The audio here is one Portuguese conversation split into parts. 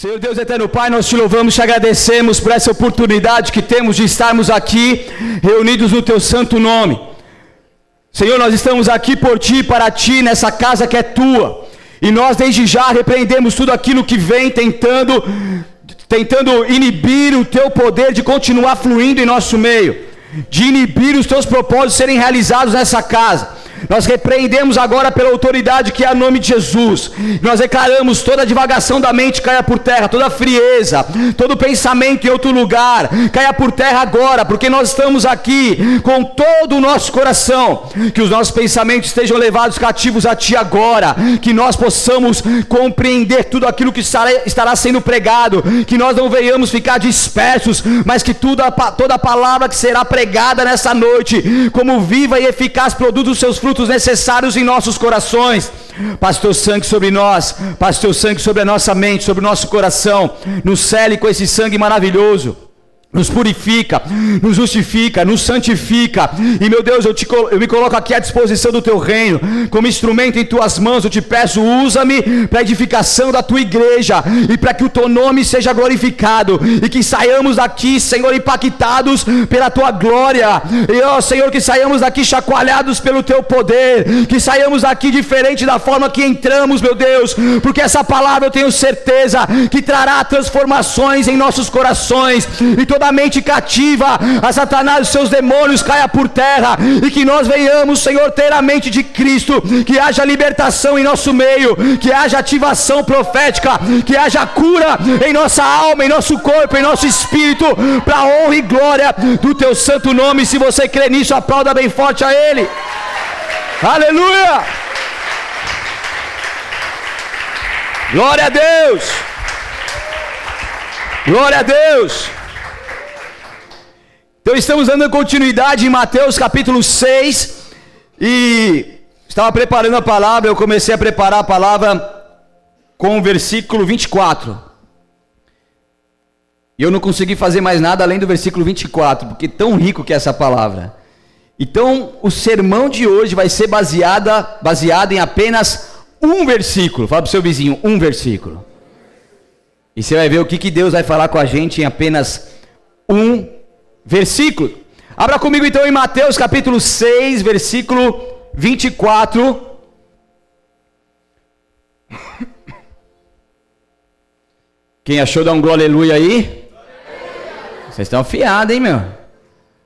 Senhor Deus eterno Pai, nós te louvamos, te agradecemos por essa oportunidade que temos de estarmos aqui reunidos no teu santo nome. Senhor, nós estamos aqui por ti, para ti, nessa casa que é tua. E nós desde já repreendemos tudo aquilo que vem tentando tentando inibir o teu poder de continuar fluindo em nosso meio, de inibir os teus propósitos serem realizados nessa casa. Nós repreendemos agora pela autoridade que é a nome de Jesus. Nós declaramos toda divagação da mente caia por terra, toda frieza, todo pensamento em outro lugar caia por terra agora, porque nós estamos aqui com todo o nosso coração. Que os nossos pensamentos estejam levados cativos a Ti agora, que nós possamos compreender tudo aquilo que estará, sendo pregado, que nós não venhamos ficar dispersos, mas que toda a palavra que será pregada nessa noite, como viva e eficaz, produz os seus frutos frutos necessários em nossos corações. Passe teu sangue sobre nós, passe teu sangue sobre a nossa mente, sobre o nosso coração. Nos cele com esse sangue maravilhoso nos purifica, nos justifica, nos santifica. E meu Deus, eu, te, eu me coloco aqui à disposição do teu reino, como instrumento em tuas mãos. Eu te peço, usa-me para a edificação da tua igreja e para que o teu nome seja glorificado e que saiamos daqui, Senhor, impactados pela tua glória. E ó, Senhor, que saiamos daqui chacoalhados pelo teu poder, que saiamos daqui diferente da forma que entramos, meu Deus, porque essa palavra eu tenho certeza que trará transformações em nossos corações e toda mente cativa a Satanás e seus demônios caia por terra e que nós venhamos, Senhor, ter a mente de Cristo, que haja libertação em nosso meio, que haja ativação profética, que haja cura em nossa alma, em nosso corpo, em nosso espírito, para honra e glória do teu santo nome. Se você crê nisso, aplauda bem forte a Ele. Aleluia! Glória a Deus! Glória a Deus! Então estamos dando continuidade em Mateus capítulo 6 e estava preparando a palavra, eu comecei a preparar a palavra com o versículo 24. E eu não consegui fazer mais nada além do versículo 24, porque tão rico que é essa palavra. Então, o sermão de hoje vai ser baseada, baseado em apenas um versículo. Fala para o seu vizinho, um versículo. E você vai ver o que, que Deus vai falar com a gente em apenas um versículo. Abra comigo então em Mateus capítulo 6, versículo 24. Quem achou, dá um glória aleluia aí. Vocês estão afiados, hein, meu?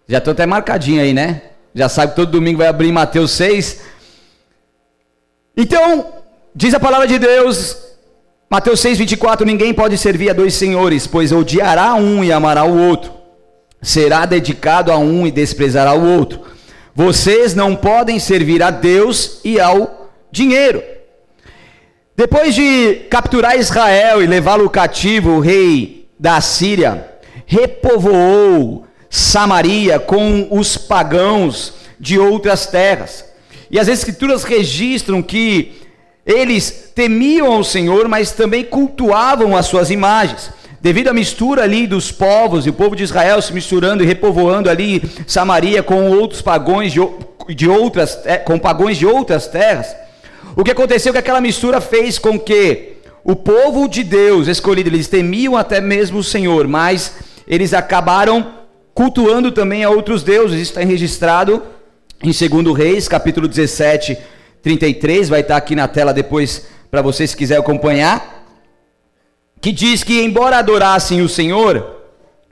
Já estou até marcadinho aí, né? Já sabe que todo domingo vai abrir Mateus 6. Então, diz a palavra de Deus, Mateus 6, 24: Ninguém pode servir a dois senhores, pois odiará um e amará o outro será dedicado a um e desprezará o outro. Vocês não podem servir a Deus e ao dinheiro. Depois de capturar Israel e levá-lo cativo, o rei da Síria repovoou Samaria com os pagãos de outras terras. E as escrituras registram que eles temiam o Senhor, mas também cultuavam as suas imagens devido à mistura ali dos povos, e o povo de Israel se misturando e repovoando ali Samaria com outros pagões de, de outras, com pagões de outras terras, o que aconteceu é que aquela mistura fez com que o povo de Deus escolhido, eles temiam até mesmo o Senhor, mas eles acabaram cultuando também a outros deuses, isso está registrado em 2 Reis, capítulo 17, 33, vai estar aqui na tela depois para vocês se quiserem acompanhar que diz que, embora adorassem o Senhor,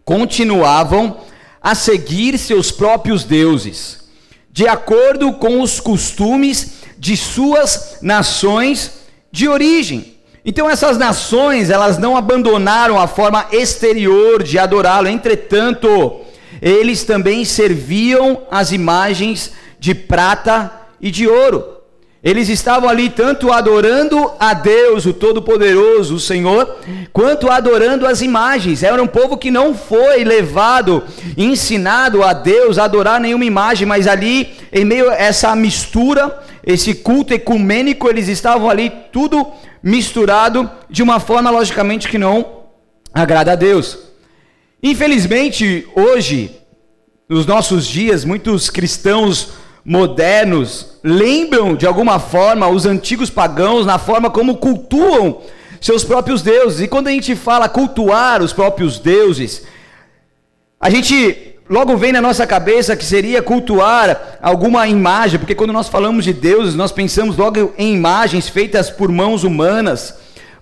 continuavam a seguir seus próprios deuses, de acordo com os costumes de suas nações de origem. Então essas nações, elas não abandonaram a forma exterior de adorá-lo, entretanto, eles também serviam as imagens de prata e de ouro. Eles estavam ali tanto adorando a Deus, o Todo-Poderoso, o Senhor, quanto adorando as imagens. Era um povo que não foi levado, ensinado a Deus a adorar nenhuma imagem, mas ali, em meio a essa mistura, esse culto ecumênico, eles estavam ali tudo misturado de uma forma, logicamente, que não agrada a Deus. Infelizmente, hoje, nos nossos dias, muitos cristãos modernos lembram de alguma forma os antigos pagãos na forma como cultuam seus próprios deuses. E quando a gente fala cultuar os próprios deuses, a gente logo vem na nossa cabeça que seria cultuar alguma imagem, porque quando nós falamos de deuses, nós pensamos logo em imagens feitas por mãos humanas.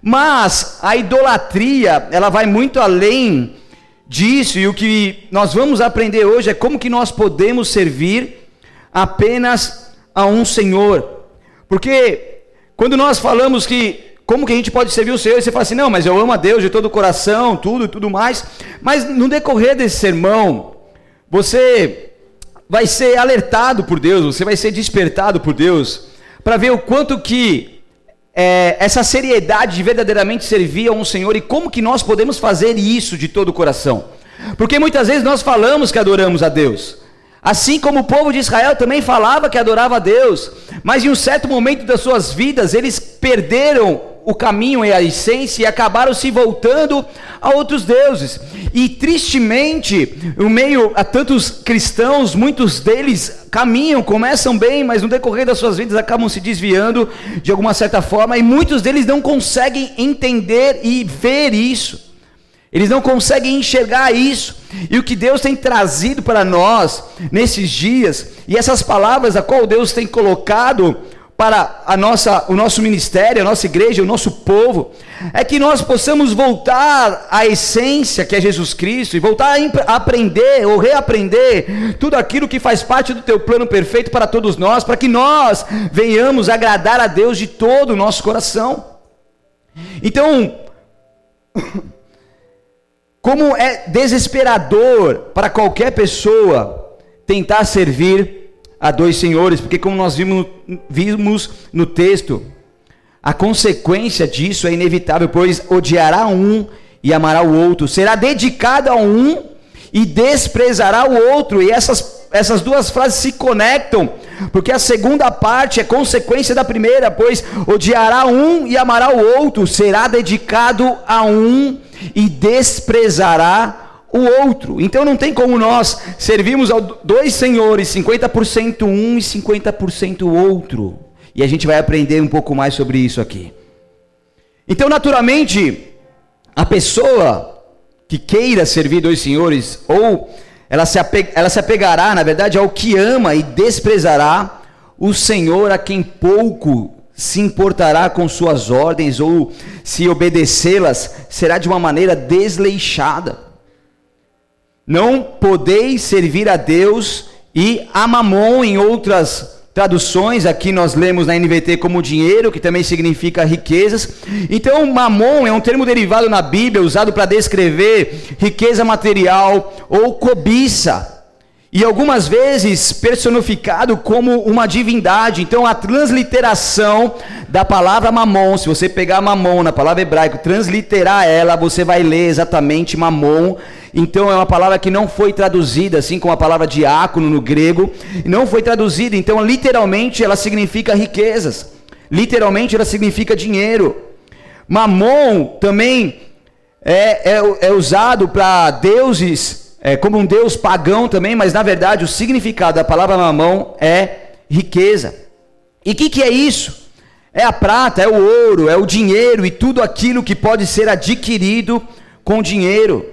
Mas a idolatria, ela vai muito além disso, e o que nós vamos aprender hoje é como que nós podemos servir apenas a um Senhor. Porque quando nós falamos que como que a gente pode servir o Senhor, e você fala assim: "Não, mas eu amo a Deus de todo o coração, tudo e tudo mais". Mas no decorrer desse sermão, você vai ser alertado por Deus, você vai ser despertado por Deus para ver o quanto que é, essa seriedade de verdadeiramente servir a um Senhor e como que nós podemos fazer isso de todo o coração. Porque muitas vezes nós falamos que adoramos a Deus. Assim como o povo de Israel também falava que adorava a Deus, mas em um certo momento das suas vidas eles perderam o caminho e a essência e acabaram se voltando a outros deuses. E tristemente, no meio a tantos cristãos, muitos deles caminham, começam bem, mas no decorrer das suas vidas acabam se desviando de alguma certa forma, e muitos deles não conseguem entender e ver isso. Eles não conseguem enxergar isso. E o que Deus tem trazido para nós nesses dias, e essas palavras a qual Deus tem colocado para a nossa, o nosso ministério, a nossa igreja, o nosso povo, é que nós possamos voltar à essência que é Jesus Cristo e voltar a aprender ou reaprender tudo aquilo que faz parte do teu plano perfeito para todos nós, para que nós venhamos agradar a Deus de todo o nosso coração. Então, como é desesperador para qualquer pessoa tentar servir a dois senhores, porque como nós vimos, vimos no texto, a consequência disso é inevitável, pois odiará um e amará o outro, será dedicado a um e desprezará o outro, e essas, essas duas frases se conectam, porque a segunda parte é consequência da primeira, pois odiará um e amará o outro, será dedicado a um e desprezará o outro. Então não tem como nós servirmos a dois senhores, 50% um e 50% o outro. E a gente vai aprender um pouco mais sobre isso aqui. Então, naturalmente, a pessoa que queira servir dois senhores, ou ela se, ela se apegará, na verdade, ao que ama e desprezará o Senhor a quem pouco se importará com suas ordens, ou se obedecê-las, será de uma maneira desleixada. Não podeis servir a Deus e a mamon em outras traduções, aqui nós lemos na NVT como dinheiro, que também significa riquezas. Então, mamon é um termo derivado na Bíblia, usado para descrever riqueza material ou cobiça e algumas vezes personificado como uma divindade. Então a transliteração da palavra mamon, se você pegar mamon na palavra hebraica, transliterar ela, você vai ler exatamente mamon. Então é uma palavra que não foi traduzida, assim como a palavra diácono no grego, não foi traduzida. Então literalmente ela significa riquezas. Literalmente ela significa dinheiro. Mamon também é, é, é usado para deuses é, como um deus pagão também, mas na verdade o significado da palavra mamão é riqueza. E o que, que é isso? É a prata, é o ouro, é o dinheiro e tudo aquilo que pode ser adquirido com dinheiro.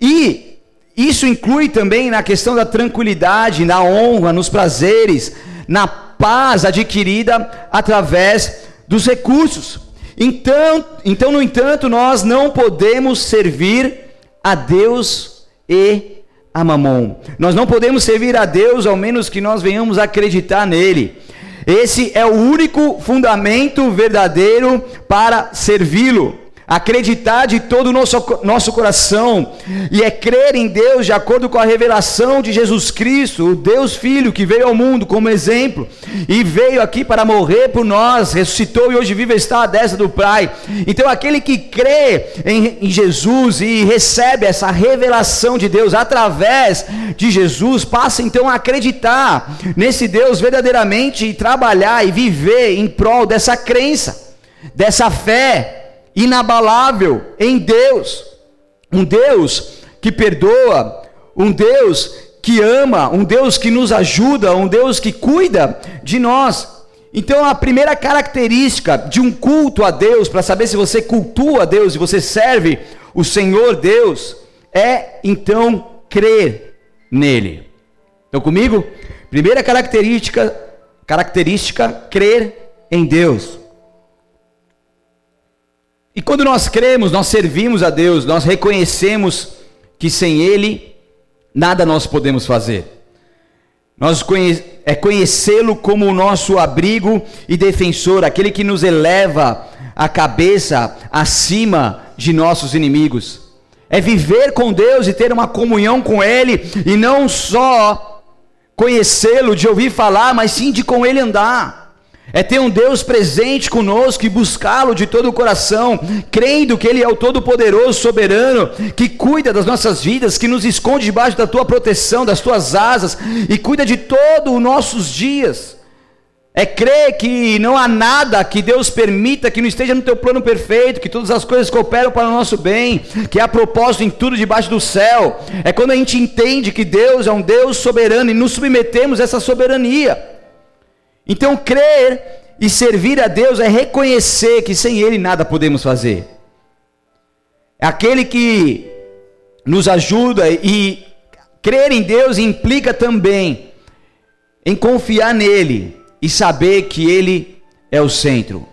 E isso inclui também na questão da tranquilidade, na honra, nos prazeres, na paz adquirida através dos recursos. Então, então, no entanto, nós não podemos servir a Deus e a Mamon. Nós não podemos servir a Deus ao menos que nós venhamos acreditar nele. Esse é o único fundamento verdadeiro para servi-lo acreditar de todo o nosso, nosso coração e é crer em Deus de acordo com a revelação de Jesus Cristo, o Deus Filho que veio ao mundo como exemplo e veio aqui para morrer por nós, ressuscitou e hoje vive está à destra do Pai. Então, aquele que crê em, em Jesus e recebe essa revelação de Deus através de Jesus, passa então a acreditar nesse Deus verdadeiramente e trabalhar e viver em prol dessa crença, dessa fé inabalável em Deus, um Deus que perdoa, um Deus que ama, um Deus que nos ajuda, um Deus que cuida de nós. Então, a primeira característica de um culto a Deus, para saber se você cultua a Deus e você serve o Senhor Deus, é então crer nele. Estão comigo? Primeira característica, característica, crer em Deus. E quando nós cremos, nós servimos a Deus, nós reconhecemos que sem Ele nada nós podemos fazer. Nós conhe é conhecê-lo como o nosso abrigo e defensor, aquele que nos eleva a cabeça acima de nossos inimigos. É viver com Deus e ter uma comunhão com Ele, e não só conhecê-lo, de ouvir falar, mas sim de com Ele andar é ter um Deus presente conosco e buscá-lo de todo o coração, crendo que Ele é o Todo-Poderoso, soberano, que cuida das nossas vidas, que nos esconde debaixo da tua proteção, das tuas asas e cuida de todos os nossos dias. É crer que não há nada que Deus permita que não esteja no teu plano perfeito, que todas as coisas cooperam para o nosso bem, que há propósito em tudo debaixo do céu. É quando a gente entende que Deus é um Deus soberano e nos submetemos a essa soberania. Então, crer e servir a Deus é reconhecer que sem Ele nada podemos fazer. É aquele que nos ajuda e crer em Deus implica também em confiar nele e saber que Ele é o centro.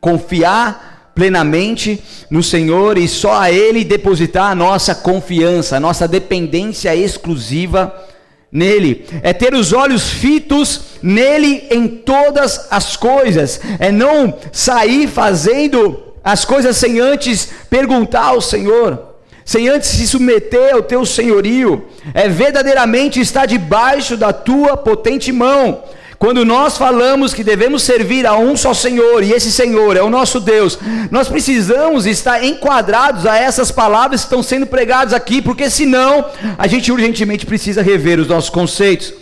Confiar plenamente no Senhor e só a Ele depositar a nossa confiança, a nossa dependência exclusiva nele, é ter os olhos fitos nele em todas as coisas, é não sair fazendo as coisas sem antes perguntar ao Senhor, sem antes se submeter ao teu senhorio, é verdadeiramente estar debaixo da tua potente mão, quando nós falamos que devemos servir a um só Senhor, e esse Senhor é o nosso Deus, nós precisamos estar enquadrados a essas palavras que estão sendo pregadas aqui, porque senão a gente urgentemente precisa rever os nossos conceitos.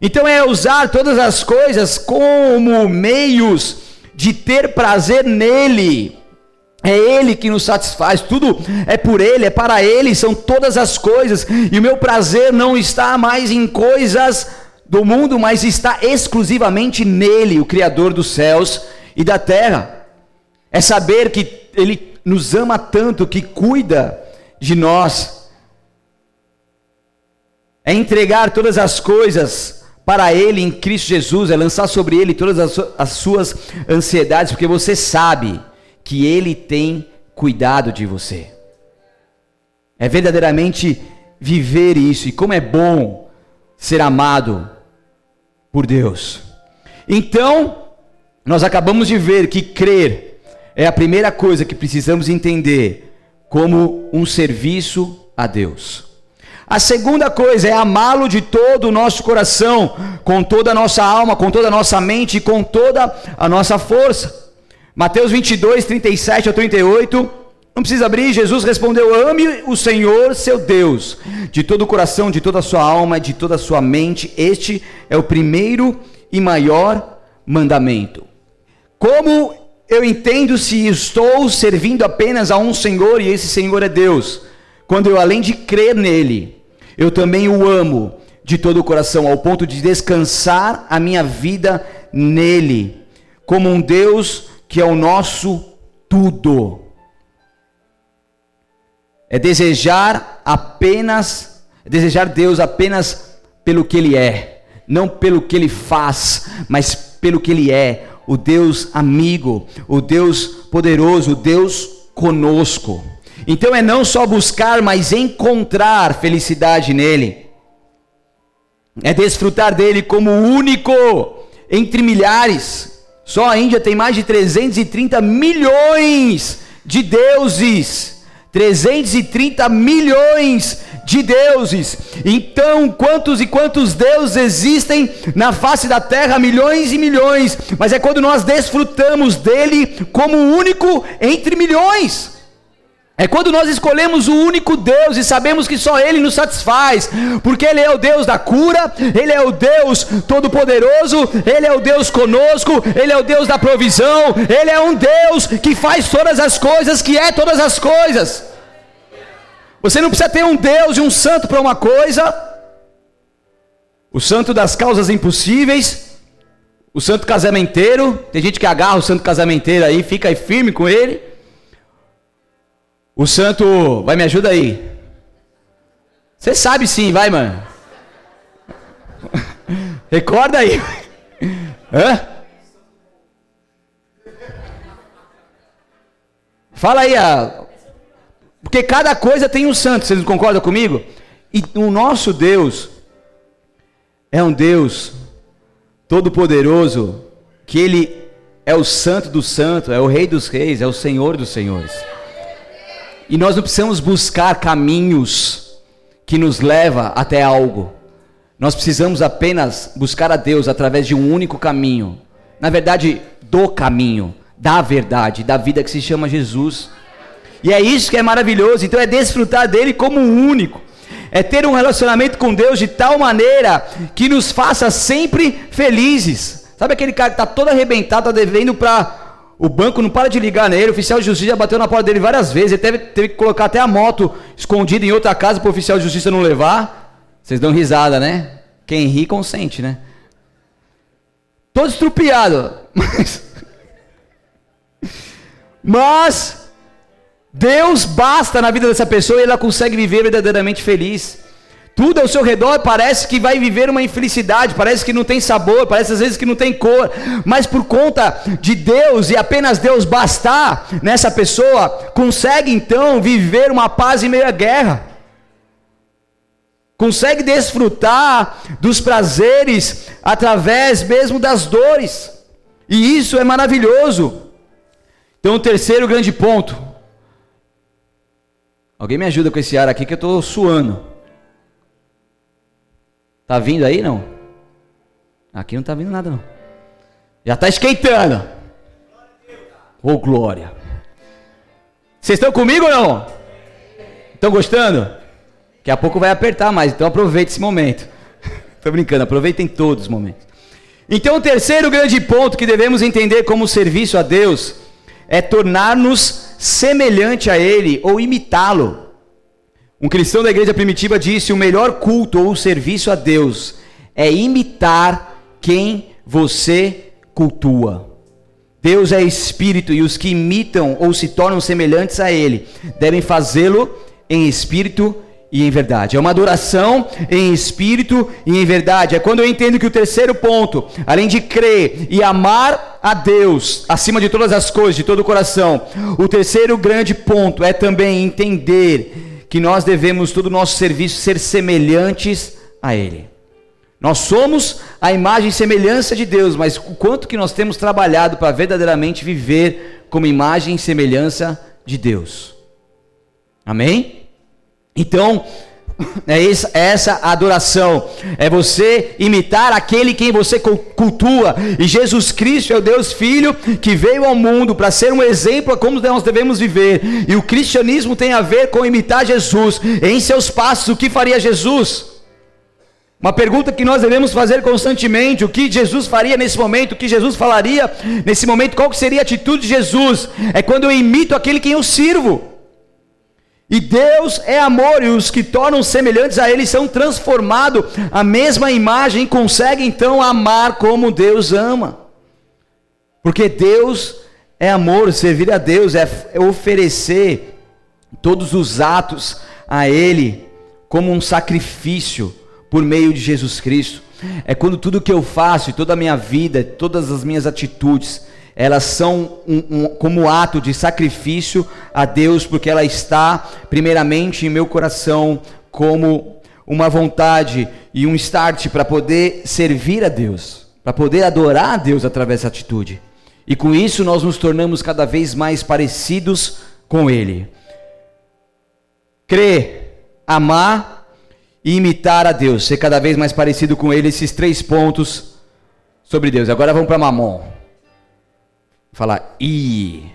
Então é usar todas as coisas como meios de ter prazer nele. É Ele que nos satisfaz, tudo é por Ele, é para Ele, são todas as coisas, e o meu prazer não está mais em coisas do mundo, mas está exclusivamente nele, o Criador dos céus e da terra. É saber que Ele nos ama tanto, que cuida de nós. É entregar todas as coisas para Ele em Cristo Jesus, é lançar sobre Ele todas as, as suas ansiedades, porque você sabe que Ele tem cuidado de você. É verdadeiramente viver isso, e como é bom ser amado por Deus. Então, nós acabamos de ver que crer é a primeira coisa que precisamos entender como um serviço a Deus. A segunda coisa é amá-lo de todo o nosso coração, com toda a nossa alma, com toda a nossa mente e com toda a nossa força. Mateus 22, 37 a 38 não precisa abrir, Jesus respondeu: Ame o Senhor, seu Deus, de todo o coração, de toda a sua alma, de toda a sua mente. Este é o primeiro e maior mandamento. Como eu entendo se estou servindo apenas a um Senhor e esse Senhor é Deus? Quando eu, além de crer nele, eu também o amo de todo o coração, ao ponto de descansar a minha vida nele, como um Deus que é o nosso tudo é desejar apenas, é desejar Deus apenas pelo que Ele é, não pelo que Ele faz, mas pelo que Ele é, o Deus amigo, o Deus poderoso, o Deus conosco. Então é não só buscar, mas encontrar felicidade nele, é desfrutar dele como único entre milhares. Só a Índia tem mais de 330 milhões de deuses. 330 milhões de deuses. Então, quantos e quantos deuses existem na face da terra? Milhões e milhões. Mas é quando nós desfrutamos dele como único entre milhões. É quando nós escolhemos o único Deus e sabemos que só Ele nos satisfaz, porque Ele é o Deus da cura, Ele é o Deus todo-poderoso, Ele é o Deus conosco, Ele é o Deus da provisão, Ele é um Deus que faz todas as coisas, que é todas as coisas. Você não precisa ter um Deus e um santo para uma coisa, o santo das causas impossíveis, o santo casamenteiro. Tem gente que agarra o santo casamenteiro aí, fica aí firme com ele. O santo, vai me ajuda aí. Você sabe sim, vai, mano. Recorda aí. Hã? Fala aí, a... porque cada coisa tem um santo, vocês concordam comigo? E o nosso Deus é um Deus todo-poderoso, que Ele é o santo dos santos, é o rei dos reis, é o senhor dos senhores. E nós não precisamos buscar caminhos que nos leva até algo. Nós precisamos apenas buscar a Deus através de um único caminho. Na verdade, do caminho, da verdade, da vida que se chama Jesus. E é isso que é maravilhoso. Então é desfrutar dele como um único. É ter um relacionamento com Deus de tal maneira que nos faça sempre felizes. Sabe aquele cara que está todo arrebentado, está devendo para o banco não para de ligar nele, o oficial de justiça bateu na porta dele várias vezes, ele teve, teve que colocar até a moto escondida em outra casa para o oficial de justiça não levar. Vocês dão risada, né? Quem ri consente, né? Todo estrupiado. Mas, mas Deus basta na vida dessa pessoa e ela consegue viver verdadeiramente feliz. Tudo ao seu redor parece que vai viver uma infelicidade, parece que não tem sabor, parece às vezes que não tem cor, mas por conta de Deus e apenas Deus bastar nessa pessoa, consegue então viver uma paz em meio à guerra. Consegue desfrutar dos prazeres através mesmo das dores. E isso é maravilhoso. Então, o terceiro grande ponto. Alguém me ajuda com esse ar aqui que eu estou suando. Tá vindo aí não? Aqui não tá vindo nada não. Já está esquentando. Ô oh, glória. Vocês estão comigo ou não? Estão gostando? Daqui a pouco vai apertar mais, então aproveite esse momento. Estou brincando, aproveitem todos os momentos. Então, o terceiro grande ponto que devemos entender como serviço a Deus é tornar-nos semelhante a Ele ou imitá-lo. Um cristão da igreja primitiva disse: o melhor culto ou serviço a Deus é imitar quem você cultua. Deus é espírito e os que imitam ou se tornam semelhantes a Ele devem fazê-lo em espírito e em verdade. É uma adoração em espírito e em verdade. É quando eu entendo que o terceiro ponto, além de crer e amar a Deus acima de todas as coisas, de todo o coração, o terceiro grande ponto é também entender que nós devemos todo o nosso serviço ser semelhantes a Ele. Nós somos a imagem e semelhança de Deus, mas o quanto que nós temos trabalhado para verdadeiramente viver como imagem e semelhança de Deus. Amém? Então, é essa, é essa adoração, é você imitar aquele quem você cultua, e Jesus Cristo é o Deus Filho que veio ao mundo para ser um exemplo a como nós devemos viver, e o cristianismo tem a ver com imitar Jesus, em seus passos, o que faria Jesus? Uma pergunta que nós devemos fazer constantemente: o que Jesus faria nesse momento? O que Jesus falaria nesse momento? Qual seria a atitude de Jesus? É quando eu imito aquele quem eu sirvo. E Deus é amor, e os que tornam semelhantes a Ele são transformados à mesma imagem e conseguem então amar como Deus ama. Porque Deus é amor, servir a Deus é oferecer todos os atos a Ele como um sacrifício por meio de Jesus Cristo. É quando tudo que eu faço, toda a minha vida, todas as minhas atitudes, elas são um, um, como ato de sacrifício a Deus, porque ela está primeiramente em meu coração como uma vontade e um start para poder servir a Deus, para poder adorar a Deus através dessa atitude. E com isso nós nos tornamos cada vez mais parecidos com Ele. Crer, amar e imitar a Deus, ser cada vez mais parecido com Ele, esses três pontos sobre Deus. Agora vamos para Mamon. Falar, i.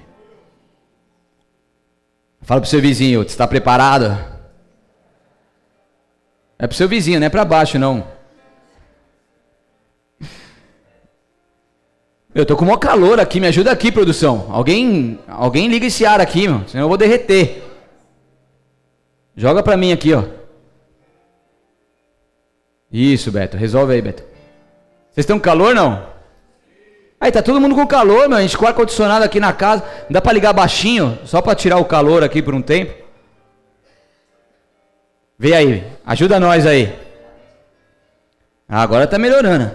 Fala pro seu vizinho, está preparado? É pro seu vizinho, não é para baixo não. Eu tô com maior calor aqui, me ajuda aqui, produção. Alguém, alguém liga esse ar aqui, meu, senão eu vou derreter. Joga para mim aqui, ó. Isso, Beto, resolve aí, Beto. Vocês estão com calor não? Aí tá todo mundo com calor, meu. A gente com ar-condicionado aqui na casa. Não dá pra ligar baixinho, só pra tirar o calor aqui por um tempo. Vê aí, ajuda nós aí. Agora tá melhorando.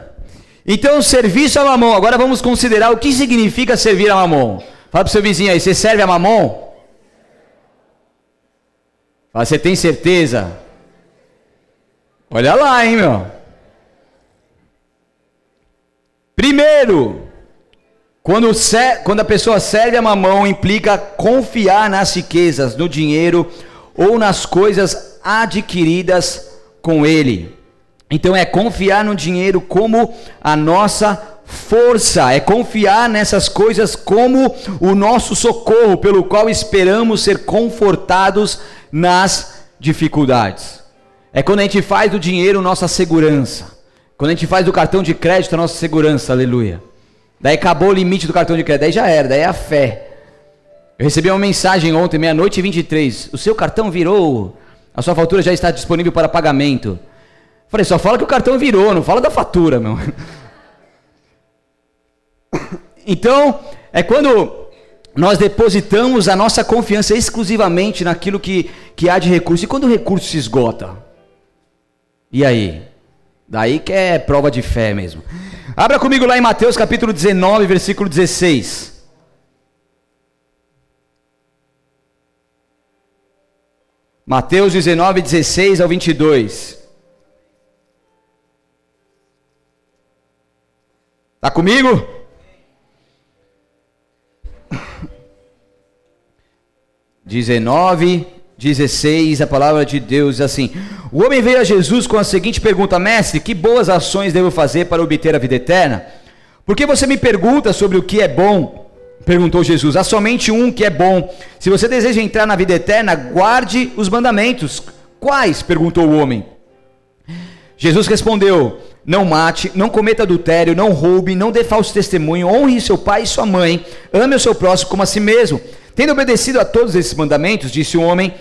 Então, serviço a mamão. Agora vamos considerar o que significa servir a mamão. Fala pro seu vizinho aí, você serve a mamão? Fala, você tem certeza? Olha lá, hein, meu. Primeiro, quando, quando a pessoa serve a mamão, implica confiar nas riquezas, no dinheiro ou nas coisas adquiridas com ele. Então é confiar no dinheiro como a nossa força, é confiar nessas coisas como o nosso socorro, pelo qual esperamos ser confortados nas dificuldades. É quando a gente faz do dinheiro nossa segurança. Quando a gente faz do cartão de crédito a nossa segurança, aleluia. Daí acabou o limite do cartão de crédito, daí já era, daí é a fé. Eu recebi uma mensagem ontem, meia-noite e 23. O seu cartão virou, a sua fatura já está disponível para pagamento. Falei, só fala que o cartão virou, não fala da fatura, meu. Então, é quando nós depositamos a nossa confiança exclusivamente naquilo que, que há de recurso. E quando o recurso se esgota? E aí? Daí que é prova de fé mesmo. Abra comigo lá em Mateus capítulo 19, versículo 16. Mateus 19, 16 ao 22. Está comigo? 19, 16, a palavra de Deus diz assim: O homem veio a Jesus com a seguinte pergunta: Mestre, que boas ações devo fazer para obter a vida eterna? Por que você me pergunta sobre o que é bom? Perguntou Jesus: Há somente um que é bom. Se você deseja entrar na vida eterna, guarde os mandamentos. Quais? perguntou o homem. Jesus respondeu: Não mate, não cometa adultério, não roube, não dê falso testemunho, honre seu pai e sua mãe, ame o seu próximo como a si mesmo. Tendo obedecido a todos esses mandamentos, disse o homem,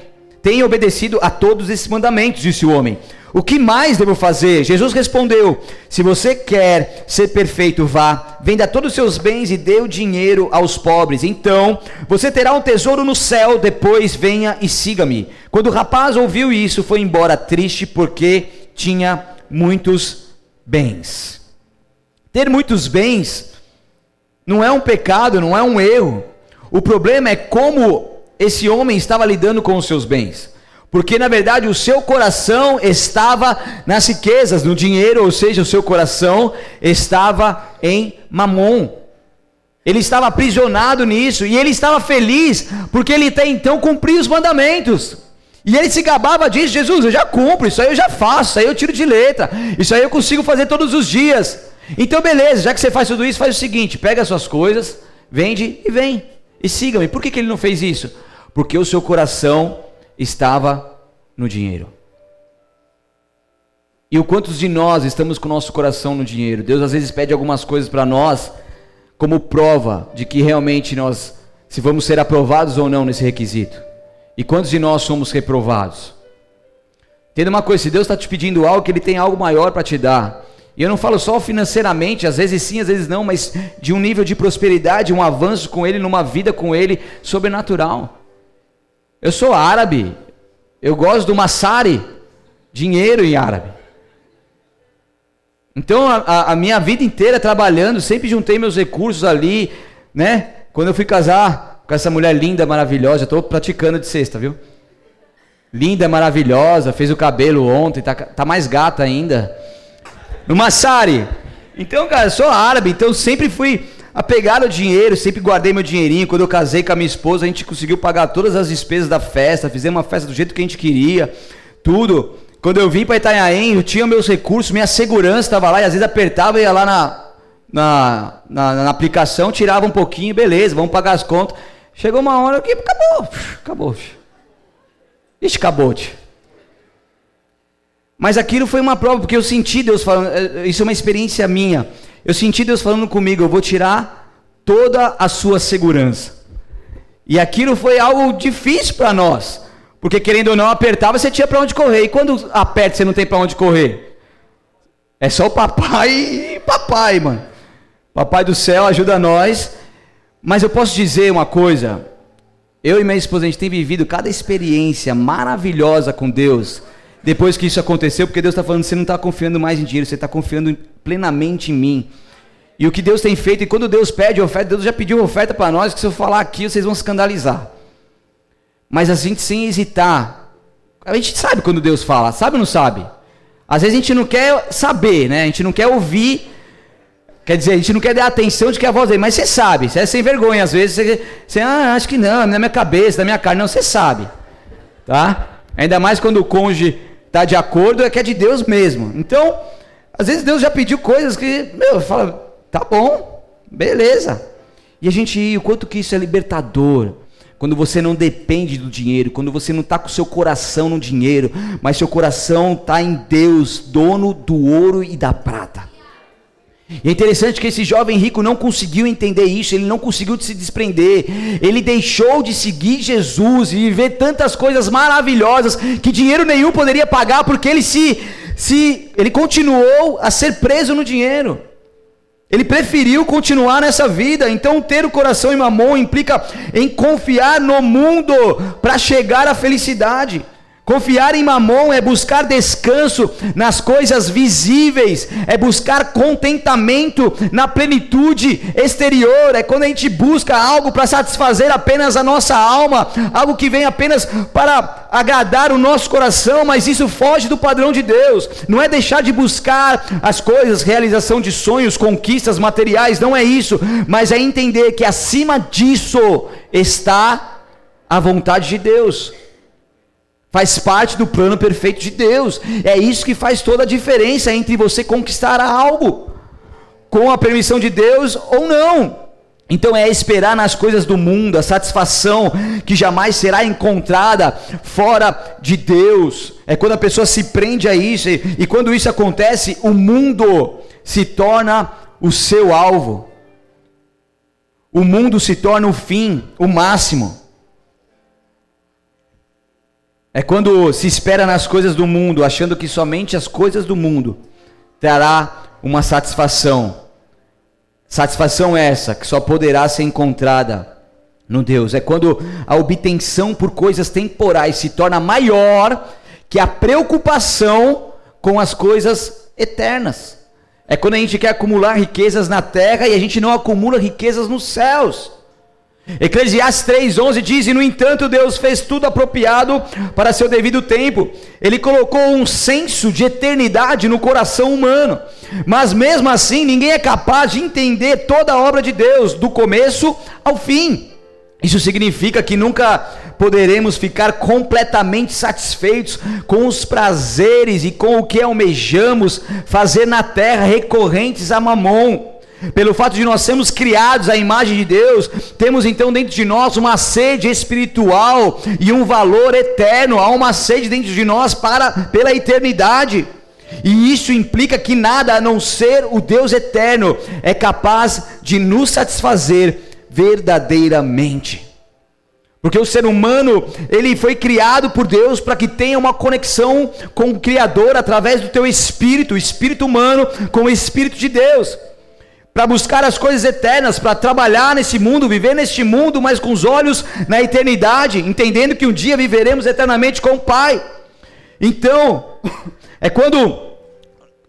tenho obedecido a todos esses mandamentos, disse o homem. O que mais devo fazer? Jesus respondeu: Se você quer ser perfeito, vá, venda todos os seus bens e dê o dinheiro aos pobres. Então você terá um tesouro no céu. Depois venha e siga-me. Quando o rapaz ouviu isso, foi embora triste porque tinha muitos bens. Ter muitos bens não é um pecado, não é um erro. O problema é como esse homem estava lidando com os seus bens. Porque na verdade o seu coração estava nas riquezas, no dinheiro, ou seja, o seu coração estava em mamon. Ele estava aprisionado nisso e ele estava feliz porque ele até então cumpria os mandamentos. E ele se gabava disso, Jesus, eu já cumpro, isso aí eu já faço, isso aí eu tiro de letra, isso aí eu consigo fazer todos os dias. Então, beleza, já que você faz tudo isso, faz o seguinte: pega as suas coisas, vende e vem e siga-me. Por que, que ele não fez isso? Porque o seu coração estava no dinheiro. E o quantos de nós estamos com o nosso coração no dinheiro? Deus às vezes pede algumas coisas para nós como prova de que realmente nós se vamos ser aprovados ou não nesse requisito. E quantos de nós somos reprovados? Entenda uma coisa, se Deus está te pedindo algo, que Ele tem algo maior para te dar. E eu não falo só financeiramente, às vezes sim, às vezes não, mas de um nível de prosperidade, um avanço com Ele, numa vida com Ele sobrenatural. Eu sou árabe, eu gosto do massari, dinheiro em árabe. Então a, a, minha vida inteira trabalhando, sempre juntei meus recursos ali, né? Quando eu fui casar com essa mulher linda, maravilhosa, estou praticando de sexta, viu? Linda, maravilhosa, fez o cabelo ontem, tá, tá mais gata ainda no Massari. Então, cara, eu sou árabe, então sempre fui apegado ao dinheiro, sempre guardei meu dinheirinho. Quando eu casei com a minha esposa, a gente conseguiu pagar todas as despesas da festa, fizemos uma festa do jeito que a gente queria, tudo. Quando eu vim para Itanhaém, eu tinha meus recursos, minha segurança estava lá, e às vezes apertava e ia lá na, na, na, na, aplicação, tirava um pouquinho, beleza, vamos pagar as contas. Chegou uma hora que acabou, acabou. Ixi, acabou. Mas aquilo foi uma prova, porque eu senti Deus falando, eh, isso é uma experiência minha. Eu senti Deus falando comigo, eu vou tirar toda a sua segurança. E aquilo foi algo difícil para nós. Porque querendo ou não, apertava, você tinha para onde correr. E quando aperta, você não tem para onde correr. É só o papai e papai, mano. Papai do céu, ajuda nós. Mas eu posso dizer uma coisa. Eu e minha esposa, a gente tem vivido cada experiência maravilhosa com Deus. Depois que isso aconteceu, porque Deus está falando, você não está confiando mais em dinheiro, você está confiando plenamente em mim. E o que Deus tem feito, e quando Deus pede oferta, Deus já pediu oferta para nós, que se eu falar aqui, vocês vão escandalizar. Mas a gente sem hesitar, a gente sabe quando Deus fala, sabe ou não sabe? Às vezes a gente não quer saber, né? A gente não quer ouvir, quer dizer, a gente não quer dar atenção de que a voz dele, mas você sabe, você é sem vergonha, às vezes você, você ah, acho que não, na minha cabeça, na minha carne, não, você sabe, tá? Ainda mais quando o cônjuge está de acordo, é que é de Deus mesmo. Então, às vezes Deus já pediu coisas que, meu, fala, Tá bom, beleza. E a gente, o quanto que isso é libertador. Quando você não depende do dinheiro, quando você não está com seu coração no dinheiro, mas seu coração está em Deus, dono do ouro e da prata. E é interessante que esse jovem rico não conseguiu entender isso, ele não conseguiu se desprender, ele deixou de seguir Jesus e viver tantas coisas maravilhosas que dinheiro nenhum poderia pagar, porque ele se, se ele continuou a ser preso no dinheiro. Ele preferiu continuar nessa vida. Então, ter o coração em mamon implica em confiar no mundo para chegar à felicidade. Confiar em Mamon é buscar descanso nas coisas visíveis, é buscar contentamento na plenitude exterior, é quando a gente busca algo para satisfazer apenas a nossa alma, algo que vem apenas para agradar o nosso coração, mas isso foge do padrão de Deus. Não é deixar de buscar as coisas, realização de sonhos, conquistas materiais, não é isso, mas é entender que acima disso está a vontade de Deus. Faz parte do plano perfeito de Deus. É isso que faz toda a diferença entre você conquistar algo com a permissão de Deus ou não. Então é esperar nas coisas do mundo, a satisfação que jamais será encontrada fora de Deus. É quando a pessoa se prende a isso, e, e quando isso acontece, o mundo se torna o seu alvo. O mundo se torna o fim, o máximo. É quando se espera nas coisas do mundo, achando que somente as coisas do mundo trará uma satisfação. Satisfação essa que só poderá ser encontrada no Deus. É quando a obtenção por coisas temporais se torna maior que a preocupação com as coisas eternas. É quando a gente quer acumular riquezas na terra e a gente não acumula riquezas nos céus. Eclesiastes 3:11 diz: "E no entanto Deus fez tudo apropriado para seu devido tempo. Ele colocou um senso de eternidade no coração humano. Mas mesmo assim, ninguém é capaz de entender toda a obra de Deus do começo ao fim. Isso significa que nunca poderemos ficar completamente satisfeitos com os prazeres e com o que almejamos fazer na terra recorrentes a Mamon. Pelo fato de nós sermos criados à imagem de Deus, temos então dentro de nós uma sede espiritual e um valor eterno. Há uma sede dentro de nós para pela eternidade. E isso implica que nada a não ser o Deus eterno é capaz de nos satisfazer verdadeiramente. Porque o ser humano, ele foi criado por Deus para que tenha uma conexão com o Criador através do teu espírito, o espírito humano com o espírito de Deus para buscar as coisas eternas, para trabalhar nesse mundo, viver neste mundo, mas com os olhos na eternidade, entendendo que um dia viveremos eternamente com o Pai. Então, é quando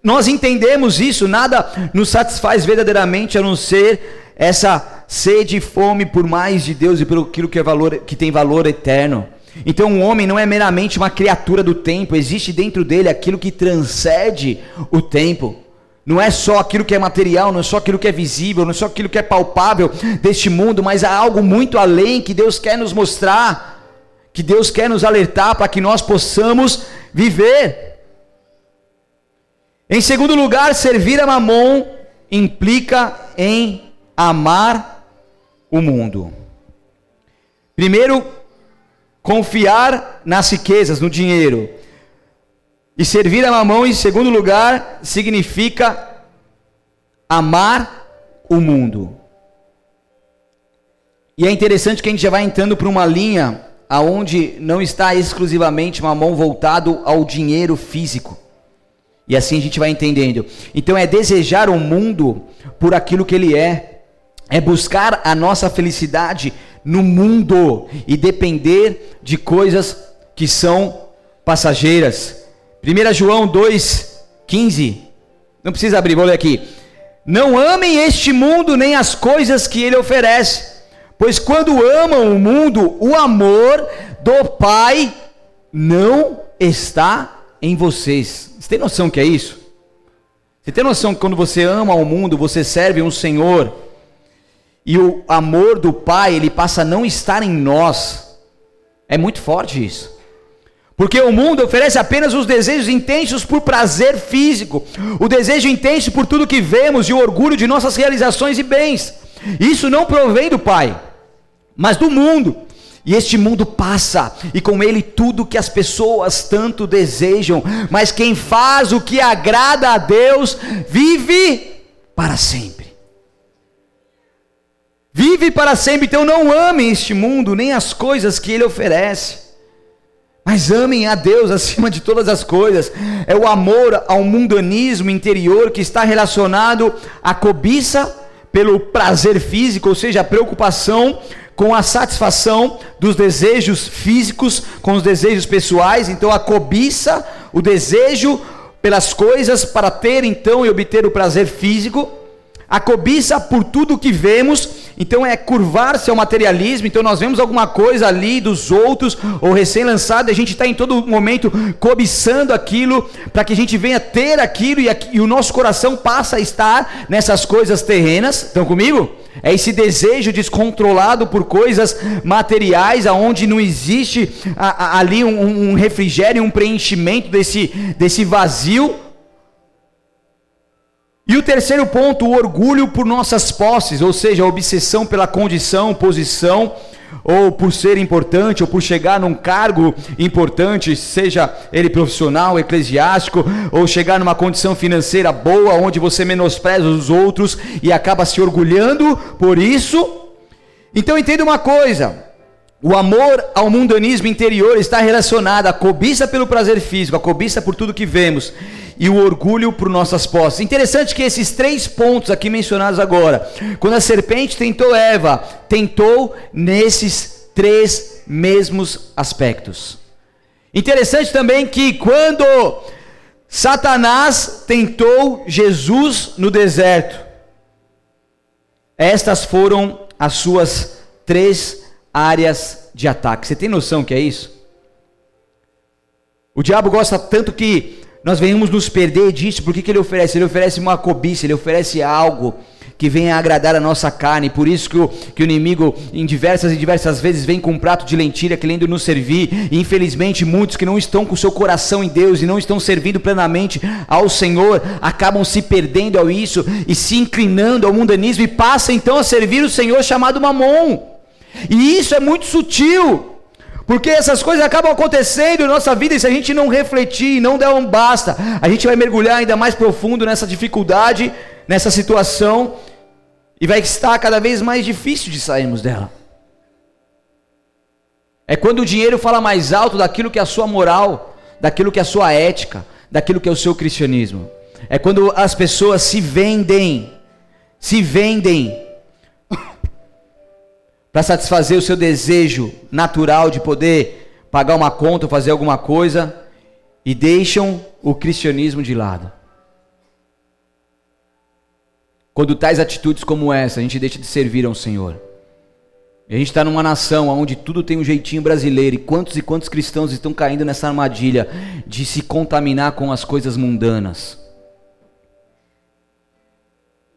nós entendemos isso, nada nos satisfaz verdadeiramente a não ser essa sede e fome por mais de Deus e pelo aquilo que, é valor, que tem valor eterno. Então, o homem não é meramente uma criatura do tempo, existe dentro dele aquilo que transcende o tempo. Não é só aquilo que é material, não é só aquilo que é visível, não é só aquilo que é palpável deste mundo, mas há algo muito além que Deus quer nos mostrar, que Deus quer nos alertar para que nós possamos viver. Em segundo lugar, servir a Mamon implica em amar o mundo. Primeiro, confiar nas riquezas, no dinheiro. E servir a mamão, em segundo lugar, significa amar o mundo. E é interessante que a gente já vai entrando para uma linha aonde não está exclusivamente mamão voltado ao dinheiro físico. E assim a gente vai entendendo. Então é desejar o mundo por aquilo que ele é. É buscar a nossa felicidade no mundo e depender de coisas que são passageiras. 1 João 2,15. Não precisa abrir, vou ler aqui. Não amem este mundo nem as coisas que ele oferece, pois quando amam o mundo, o amor do Pai não está em vocês. Você tem noção que é isso? Você tem noção que quando você ama o mundo, você serve um Senhor, e o amor do Pai, ele passa a não estar em nós. É muito forte isso. Porque o mundo oferece apenas os desejos intensos por prazer físico, o desejo intenso por tudo que vemos e o orgulho de nossas realizações e bens. Isso não provém do Pai, mas do mundo. E este mundo passa, e com ele tudo que as pessoas tanto desejam, mas quem faz o que agrada a Deus vive para sempre. Vive para sempre, então não amem este mundo, nem as coisas que ele oferece. Mas amem a Deus acima de todas as coisas. É o amor ao mundanismo interior que está relacionado à cobiça pelo prazer físico, ou seja, a preocupação com a satisfação dos desejos físicos, com os desejos pessoais. Então a cobiça, o desejo pelas coisas para ter então e obter o prazer físico a cobiça por tudo que vemos, então é curvar-se ao materialismo. Então nós vemos alguma coisa ali dos outros, ou recém-lançado, a gente está em todo momento cobiçando aquilo, para que a gente venha ter aquilo e, e o nosso coração passa a estar nessas coisas terrenas. Estão comigo? É esse desejo descontrolado por coisas materiais, aonde não existe a, a, ali um, um refrigério, um preenchimento desse, desse vazio e o terceiro ponto, o orgulho por nossas posses, ou seja, a obsessão pela condição, posição, ou por ser importante, ou por chegar num cargo importante, seja ele profissional, eclesiástico, ou chegar numa condição financeira boa, onde você menospreza os outros e acaba se orgulhando por isso. Então entenda uma coisa: o amor ao mundanismo interior está relacionado à cobiça pelo prazer físico, à cobiça por tudo que vemos e o orgulho por nossas posses. Interessante que esses três pontos aqui mencionados agora, quando a serpente tentou Eva, tentou nesses três mesmos aspectos. Interessante também que quando Satanás tentou Jesus no deserto, estas foram as suas três áreas de ataque. Você tem noção que é isso? O diabo gosta tanto que nós venhamos nos perder disso, porque que ele oferece? Ele oferece uma cobiça, ele oferece algo que venha agradar a nossa carne, por isso que o, que o inimigo em diversas e diversas vezes vem com um prato de lentilha querendo nos servir, e infelizmente muitos que não estão com seu coração em Deus e não estão servindo plenamente ao Senhor, acabam se perdendo ao isso e se inclinando ao mundanismo e passam então a servir o Senhor chamado Mamon, e isso é muito sutil, porque essas coisas acabam acontecendo na nossa vida e se a gente não refletir, não der um basta, a gente vai mergulhar ainda mais profundo nessa dificuldade, nessa situação e vai estar cada vez mais difícil de sairmos dela. É quando o dinheiro fala mais alto daquilo que é a sua moral, daquilo que é a sua ética, daquilo que é o seu cristianismo. É quando as pessoas se vendem, se vendem para satisfazer o seu desejo natural de poder pagar uma conta, fazer alguma coisa, e deixam o cristianismo de lado. Quando tais atitudes como essa, a gente deixa de servir ao Senhor. E a gente está numa nação onde tudo tem um jeitinho brasileiro, e quantos e quantos cristãos estão caindo nessa armadilha de se contaminar com as coisas mundanas,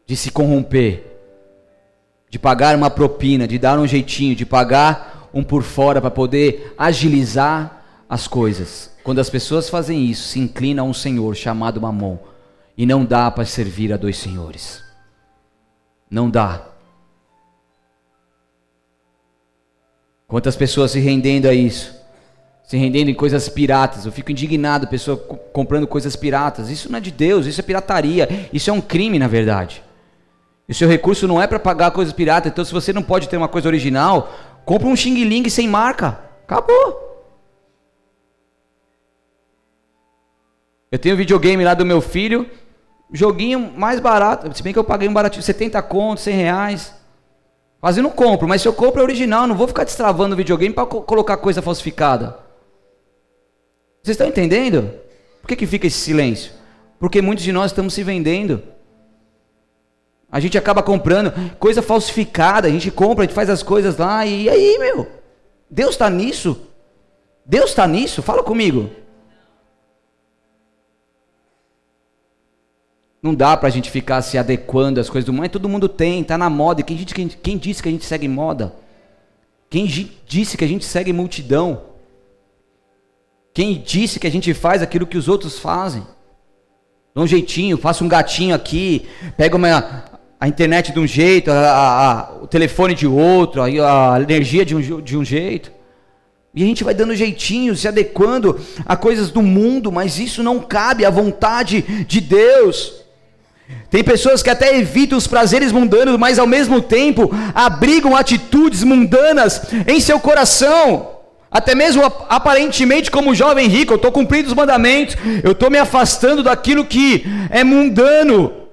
de se corromper de pagar uma propina, de dar um jeitinho, de pagar um por fora para poder agilizar as coisas. Quando as pessoas fazem isso, se inclinam a um senhor chamado Mamon, e não dá para servir a dois senhores. Não dá. Quantas pessoas se rendendo a isso? Se rendendo em coisas piratas. Eu fico indignado, pessoa comprando coisas piratas. Isso não é de Deus, isso é pirataria. Isso é um crime, na verdade. E seu recurso não é para pagar coisas piratas. Então, se você não pode ter uma coisa original, compra um Xing Ling sem marca. Acabou. Eu tenho o videogame lá do meu filho, joguinho mais barato, se bem que eu paguei um baratinho, 70 contos, 100 reais. Quase não compro, mas se eu compro é original, não vou ficar destravando o videogame para co colocar coisa falsificada. Vocês estão entendendo? Por que, que fica esse silêncio? Porque muitos de nós estamos se vendendo. A gente acaba comprando coisa falsificada, a gente compra, a gente faz as coisas lá, e aí, meu? Deus está nisso? Deus está nisso? Fala comigo. Não dá para a gente ficar se adequando às coisas do mundo. Todo mundo tem, está na moda. Quem, quem, quem disse que a gente segue moda? Quem disse que a gente segue multidão? Quem disse que a gente faz aquilo que os outros fazem? Dá um jeitinho, faça um gatinho aqui, pega uma, a internet de um jeito, a, a, o telefone de outro, a, a energia de um, de um jeito. E a gente vai dando jeitinho, se adequando a coisas do mundo, mas isso não cabe à vontade de Deus. Tem pessoas que até evitam os prazeres mundanos, mas ao mesmo tempo abrigam atitudes mundanas em seu coração. Até mesmo aparentemente, como jovem rico, eu estou cumprindo os mandamentos, eu estou me afastando daquilo que é mundano,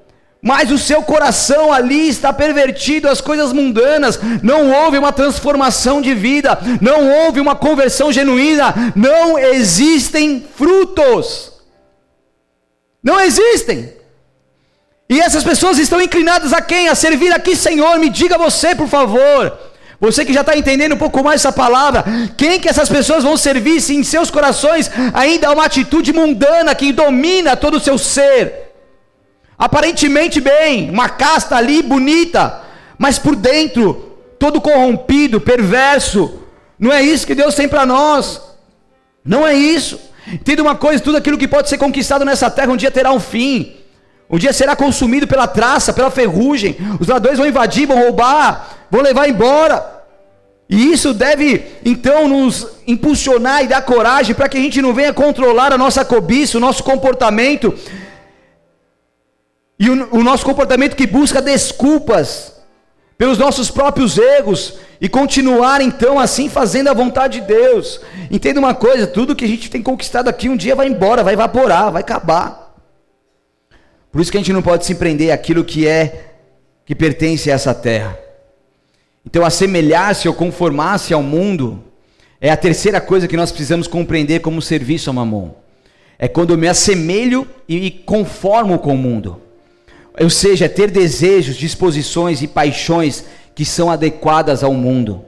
mas o seu coração ali está pervertido às coisas mundanas, não houve uma transformação de vida, não houve uma conversão genuína, não existem frutos. Não existem. E essas pessoas estão inclinadas a quem? A servir aqui, Senhor, me diga você, por favor. Você que já está entendendo um pouco mais essa palavra, quem que essas pessoas vão servir se em seus corações ainda há uma atitude mundana que domina todo o seu ser? Aparentemente bem, uma casta ali bonita, mas por dentro todo corrompido, perverso. Não é isso que Deus tem para nós. Não é isso. Entenda uma coisa: tudo aquilo que pode ser conquistado nessa terra um dia terá um fim. Um dia será consumido pela traça, pela ferrugem. Os ladrões vão invadir, vão roubar, vão levar embora. E isso deve então nos impulsionar e dar coragem para que a gente não venha controlar a nossa cobiça, o nosso comportamento. E o, o nosso comportamento que busca desculpas pelos nossos próprios erros e continuar então assim fazendo a vontade de Deus. Entenda uma coisa: tudo que a gente tem conquistado aqui um dia vai embora, vai evaporar, vai acabar. Por isso que a gente não pode se prender àquilo que é, que pertence a essa terra. Então, assemelhar-se ou conformar-se ao mundo é a terceira coisa que nós precisamos compreender como serviço a mamon. É quando eu me assemelho e conformo com o mundo. Ou seja, é ter desejos, disposições e paixões que são adequadas ao mundo.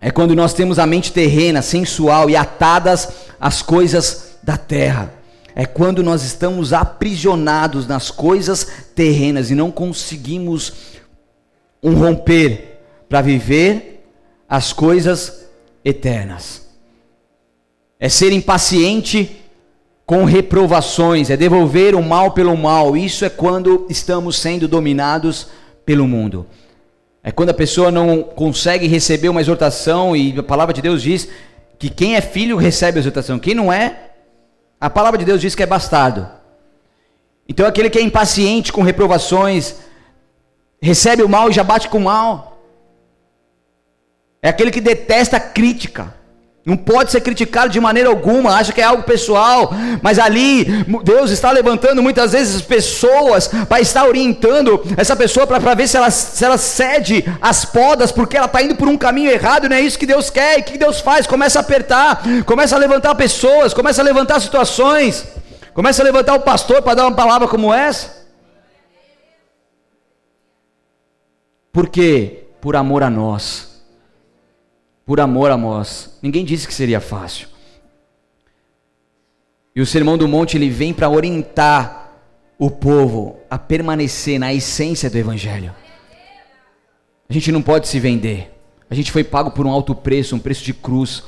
É quando nós temos a mente terrena, sensual e atadas às coisas da terra é quando nós estamos aprisionados nas coisas terrenas e não conseguimos um romper para viver as coisas eternas. É ser impaciente com reprovações, é devolver o mal pelo mal. Isso é quando estamos sendo dominados pelo mundo. É quando a pessoa não consegue receber uma exortação e a palavra de Deus diz que quem é filho recebe a exortação, quem não é, a palavra de Deus diz que é bastardo. Então aquele que é impaciente com reprovações, recebe o mal e já bate com o mal. É aquele que detesta a crítica. Não pode ser criticado de maneira alguma, acha que é algo pessoal, mas ali Deus está levantando muitas vezes pessoas para estar orientando essa pessoa para ver se ela, se ela cede as podas, porque ela está indo por um caminho errado, não é isso que Deus quer, e o que Deus faz? Começa a apertar, começa a levantar pessoas, começa a levantar situações, começa a levantar o pastor para dar uma palavra como essa. Por quê? Por amor a nós por amor a nós. Ninguém disse que seria fácil. E o Sermão do Monte ele vem para orientar o povo a permanecer na essência do Evangelho. A gente não pode se vender. A gente foi pago por um alto preço, um preço de cruz.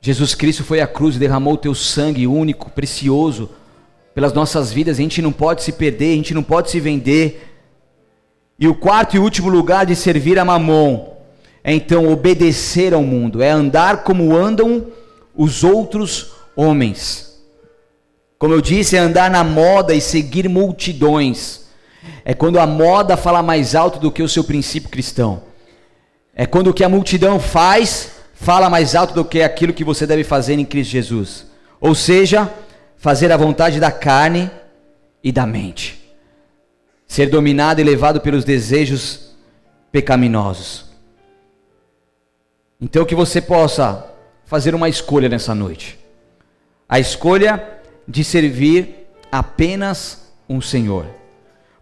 Jesus Cristo foi à cruz e derramou o teu sangue único, precioso, pelas nossas vidas. A gente não pode se perder, a gente não pode se vender. E o quarto e último lugar de servir a Mamon é então obedecer ao mundo, é andar como andam os outros homens. Como eu disse, é andar na moda e seguir multidões. É quando a moda fala mais alto do que o seu princípio cristão. É quando o que a multidão faz fala mais alto do que aquilo que você deve fazer em Cristo Jesus. Ou seja, fazer a vontade da carne e da mente. Ser dominado e levado pelos desejos pecaminosos. Então que você possa fazer uma escolha nessa noite. A escolha de servir apenas um Senhor.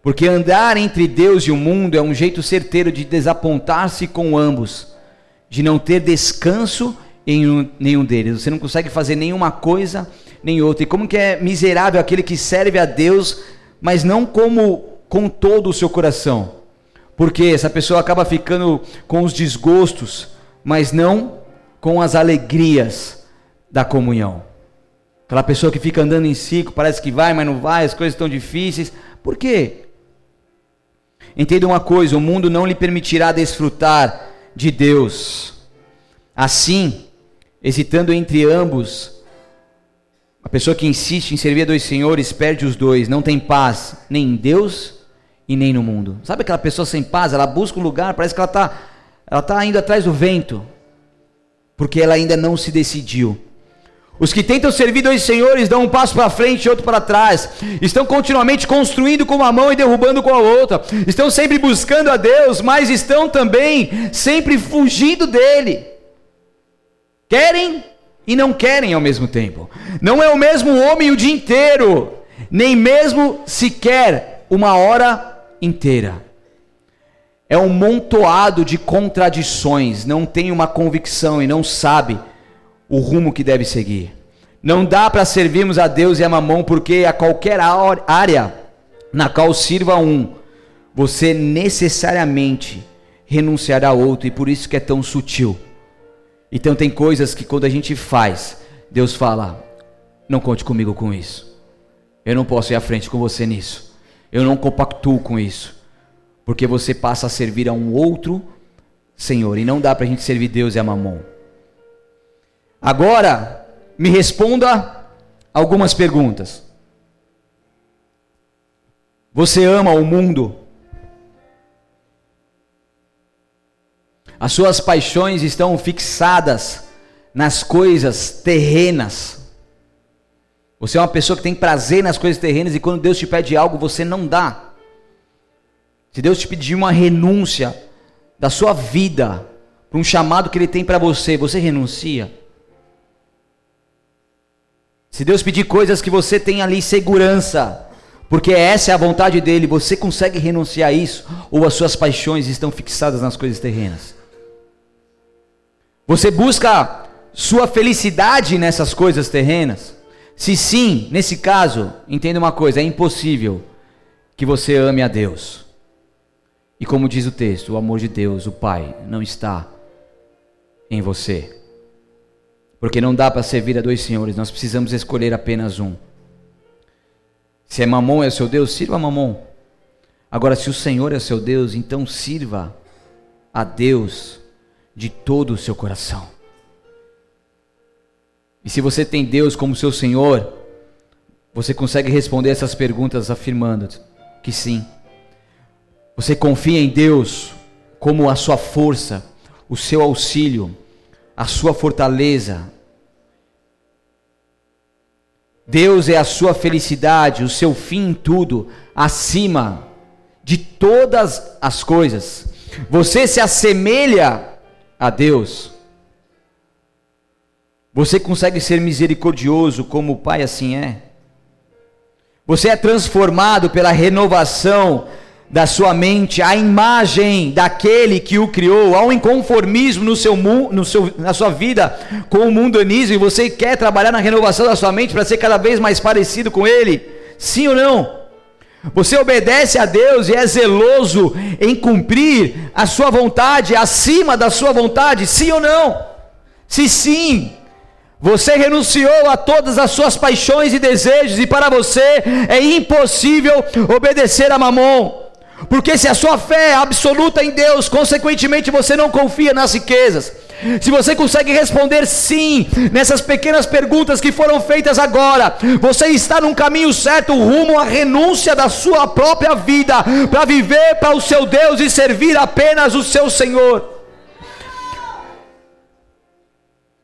Porque andar entre Deus e o mundo é um jeito certeiro de desapontar-se com ambos, de não ter descanso em nenhum deles. Você não consegue fazer nenhuma coisa nem outra. E como que é miserável aquele que serve a Deus, mas não como com todo o seu coração. Porque essa pessoa acaba ficando com os desgostos, mas não com as alegrias da comunhão. Aquela pessoa que fica andando em ciclo, parece que vai, mas não vai, as coisas estão difíceis. Por quê? Entenda uma coisa: o mundo não lhe permitirá desfrutar de Deus. Assim, hesitando entre ambos, a pessoa que insiste em servir a dois senhores perde os dois, não tem paz nem em Deus e nem no mundo. Sabe aquela pessoa sem paz? Ela busca um lugar, parece que ela está ela tá indo atrás do vento porque ela ainda não se decidiu. Os que tentam servir dois senhores dão um passo para frente e outro para trás. Estão continuamente construindo com uma mão e derrubando com a outra. Estão sempre buscando a Deus, mas estão também sempre fugindo dele. Querem e não querem ao mesmo tempo. Não é o mesmo homem o dia inteiro, nem mesmo sequer uma hora inteira é um montoado de contradições, não tem uma convicção e não sabe o rumo que deve seguir. Não dá para servirmos a Deus e a mamão, porque a qualquer área na qual sirva um, você necessariamente renunciará a outro, e por isso que é tão sutil. Então tem coisas que quando a gente faz, Deus fala: não conte comigo com isso. Eu não posso ir à frente com você nisso. Eu não compactuo com isso porque você passa a servir a um outro Senhor, e não dá para a gente servir Deus e a mamon. Agora, me responda algumas perguntas. Você ama o mundo? As suas paixões estão fixadas nas coisas terrenas. Você é uma pessoa que tem prazer nas coisas terrenas e quando Deus te pede algo, você não dá. Se Deus te pedir uma renúncia da sua vida para um chamado que Ele tem para você, você renuncia? Se Deus pedir coisas que você tem ali segurança, porque essa é a vontade dele, você consegue renunciar a isso? Ou as suas paixões estão fixadas nas coisas terrenas? Você busca sua felicidade nessas coisas terrenas? Se sim, nesse caso, entenda uma coisa: é impossível que você ame a Deus. E como diz o texto, o amor de Deus, o Pai, não está em você. Porque não dá para servir a dois senhores, nós precisamos escolher apenas um. Se é Mamon é seu Deus, sirva a Mamon. Agora, se o Senhor é seu Deus, então sirva a Deus de todo o seu coração. E se você tem Deus como seu Senhor, você consegue responder essas perguntas afirmando que sim. Você confia em Deus como a sua força, o seu auxílio, a sua fortaleza. Deus é a sua felicidade, o seu fim em tudo, acima de todas as coisas. Você se assemelha a Deus. Você consegue ser misericordioso como o Pai assim é. Você é transformado pela renovação da sua mente a imagem daquele que o criou, há um inconformismo no seu, no seu, na sua vida com o mundanismo e você quer trabalhar na renovação da sua mente para ser cada vez mais parecido com ele? Sim ou não? Você obedece a Deus e é zeloso em cumprir a sua vontade acima da sua vontade? Sim ou não? Se sim, você renunciou a todas as suas paixões e desejos, e para você é impossível obedecer a Mamon. Porque se a sua fé é absoluta em Deus, consequentemente você não confia nas riquezas. Se você consegue responder sim nessas pequenas perguntas que foram feitas agora, você está num caminho certo rumo à renúncia da sua própria vida para viver para o seu Deus e servir apenas o seu Senhor.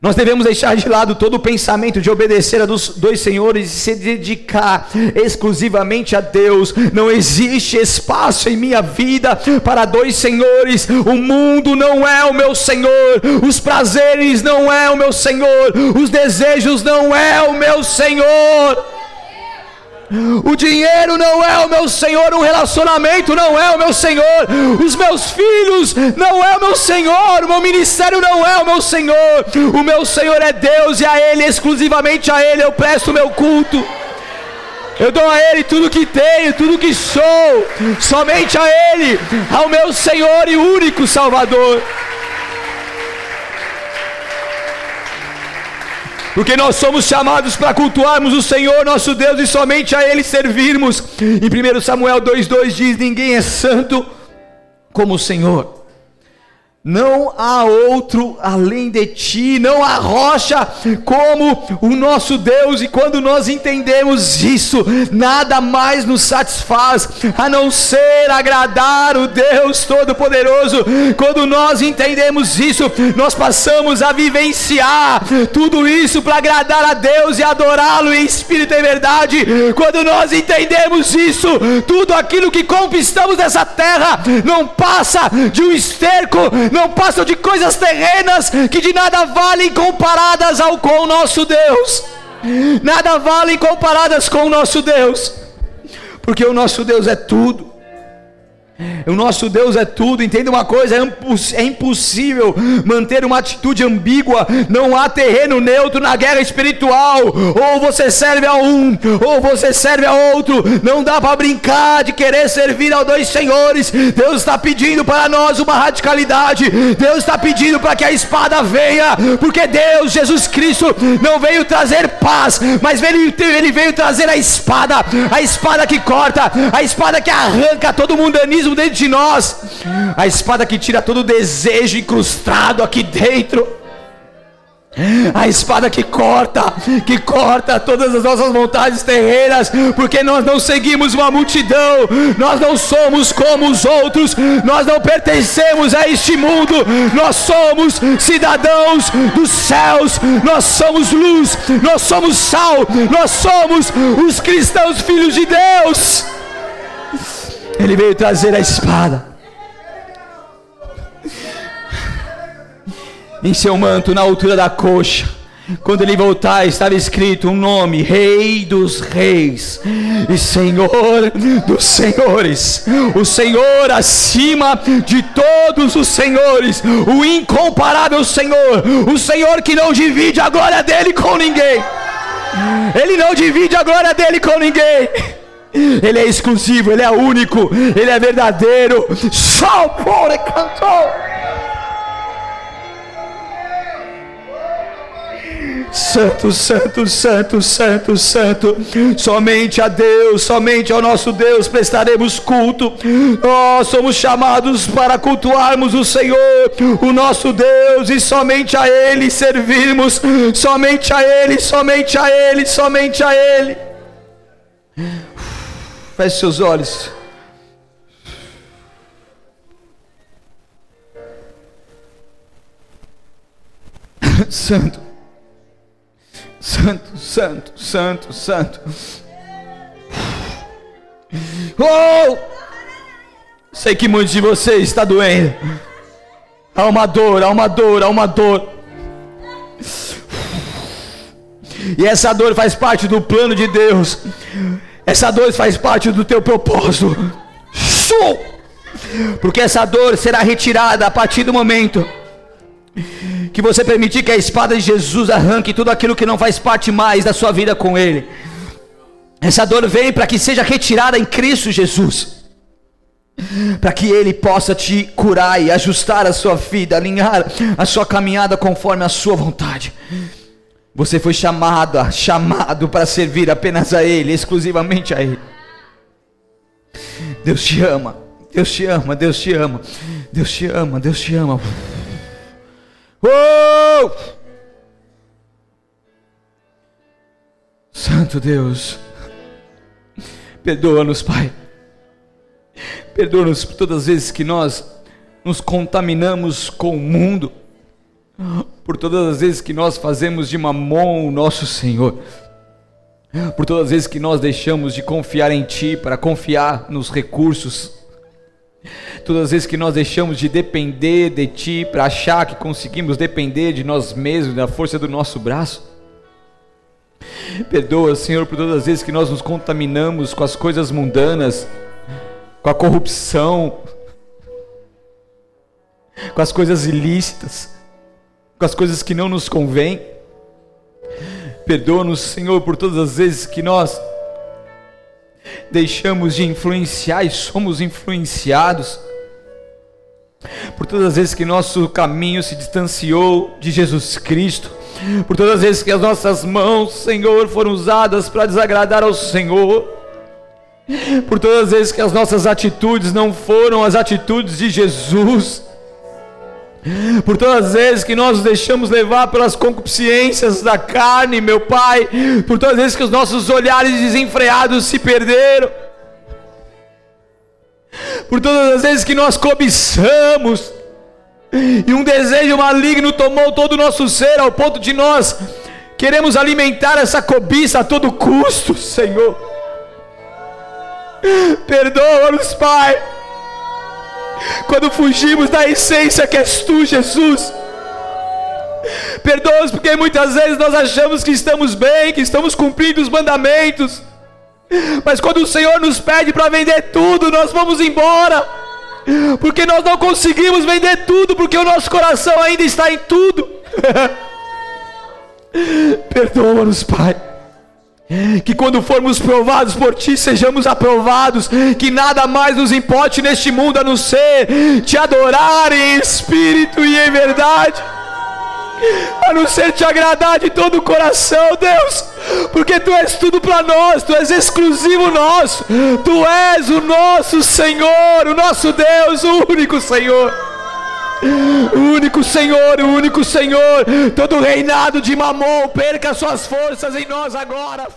Nós devemos deixar de lado todo o pensamento de obedecer a dos dois senhores e se dedicar exclusivamente a Deus. Não existe espaço em minha vida para dois senhores. O mundo não é o meu Senhor, os prazeres não é o meu Senhor, os desejos não é o meu Senhor. O dinheiro não é o meu Senhor, o relacionamento não é o meu Senhor, os meus filhos não é o meu Senhor, o meu ministério não é o meu Senhor. O meu Senhor é Deus e a Ele, exclusivamente a Ele, eu presto o meu culto. Eu dou a Ele tudo que tenho, tudo que sou, somente a Ele, ao meu Senhor e único Salvador. Porque nós somos chamados para cultuarmos o Senhor nosso Deus e somente a Ele servirmos. Em 1 Samuel 2,2 diz: Ninguém é santo como o Senhor. Não há outro além de ti, não há rocha como o nosso Deus, e quando nós entendemos isso, nada mais nos satisfaz a não ser agradar o Deus Todo-Poderoso. Quando nós entendemos isso, nós passamos a vivenciar tudo isso para agradar a Deus e adorá-lo em espírito e verdade. Quando nós entendemos isso, tudo aquilo que conquistamos nessa terra não passa de um esterco não passam de coisas terrenas que de nada valem comparadas ao com o nosso Deus. Nada valem comparadas com o nosso Deus, porque o nosso Deus é tudo. O nosso Deus é tudo, entenda uma coisa: é, é impossível manter uma atitude ambígua, não há terreno neutro na guerra espiritual. Ou você serve a um, ou você serve a outro, não dá para brincar de querer servir a dois senhores. Deus está pedindo para nós uma radicalidade, Deus está pedindo para que a espada venha, porque Deus, Jesus Cristo, não veio trazer paz, mas ele, veio trazer a espada, a espada que corta, a espada que arranca todo mundanismo mesmo dentro de nós, a espada que tira todo o desejo incrustado aqui dentro. A espada que corta, que corta todas as nossas vontades terrenas, porque nós não seguimos uma multidão, nós não somos como os outros, nós não pertencemos a este mundo, nós somos cidadãos dos céus, nós somos luz, nós somos sal, nós somos os cristãos filhos de Deus. Ele veio trazer a espada. Em seu manto, na altura da coxa. Quando ele voltar, estava escrito um nome: Rei dos Reis e Senhor dos Senhores. O Senhor acima de todos os senhores, o incomparável Senhor, o Senhor que não divide a glória dele com ninguém. Ele não divide a glória dele com ninguém. Ele é exclusivo, Ele é único, Ele é verdadeiro. Só por cantou. Santo, santo, santo, santo, santo. Somente a Deus, somente ao nosso Deus prestaremos culto. Nós somos chamados para cultuarmos o Senhor, o nosso Deus, e somente a Ele servirmos. Somente a Ele, somente a Ele, somente a Ele. Feche seus olhos. Santo, Santo, Santo, Santo, Santo. Oh! Sei que muitos de vocês está doendo. Há uma dor, há uma dor, há uma dor. E essa dor faz parte do plano de Deus. Essa dor faz parte do teu propósito. Porque essa dor será retirada a partir do momento que você permitir que a espada de Jesus arranque tudo aquilo que não faz parte mais da sua vida com Ele. Essa dor vem para que seja retirada em Cristo Jesus, para que Ele possa te curar e ajustar a sua vida, alinhar a sua caminhada conforme a sua vontade. Você foi chamado, chamado para servir apenas a Ele, exclusivamente a Ele. Deus te ama, Deus te ama, Deus te ama, Deus te ama, Deus te ama. Oh! Santo Deus, perdoa-nos, Pai. Perdoa-nos por todas as vezes que nós nos contaminamos com o mundo por todas as vezes que nós fazemos de mamon o nosso Senhor, por todas as vezes que nós deixamos de confiar em Ti para confiar nos recursos, todas as vezes que nós deixamos de depender de Ti para achar que conseguimos depender de nós mesmos, da força do nosso braço. Perdoa, Senhor, por todas as vezes que nós nos contaminamos com as coisas mundanas, com a corrupção, com as coisas ilícitas, com as coisas que não nos convêm. Perdoa-nos, Senhor, por todas as vezes que nós deixamos de influenciar e somos influenciados. Por todas as vezes que nosso caminho se distanciou de Jesus Cristo, por todas as vezes que as nossas mãos, Senhor, foram usadas para desagradar ao Senhor, por todas as vezes que as nossas atitudes não foram as atitudes de Jesus, por todas as vezes que nós nos deixamos levar pelas concupiscências da carne, meu Pai, por todas as vezes que os nossos olhares desenfreados se perderam, por todas as vezes que nós cobiçamos, e um desejo maligno tomou todo o nosso ser, ao ponto de nós queremos alimentar essa cobiça a todo custo, Senhor. Perdoa-nos, Pai quando fugimos da essência que és tu, Jesus. Perdoa-nos porque muitas vezes nós achamos que estamos bem, que estamos cumprindo os mandamentos, mas quando o Senhor nos pede para vender tudo, nós vamos embora, porque nós não conseguimos vender tudo, porque o nosso coração ainda está em tudo. Perdoa-nos, Pai que quando formos provados por Ti, sejamos aprovados, que nada mais nos importe neste mundo a não ser te adorar em espírito e em verdade, a não ser te agradar de todo o coração, Deus, porque Tu és tudo para nós, Tu és exclusivo nosso, Tu és o nosso Senhor, o nosso Deus, o único Senhor. O único Senhor, o único Senhor, todo reinado de Mamon, perca suas forças em nós agora.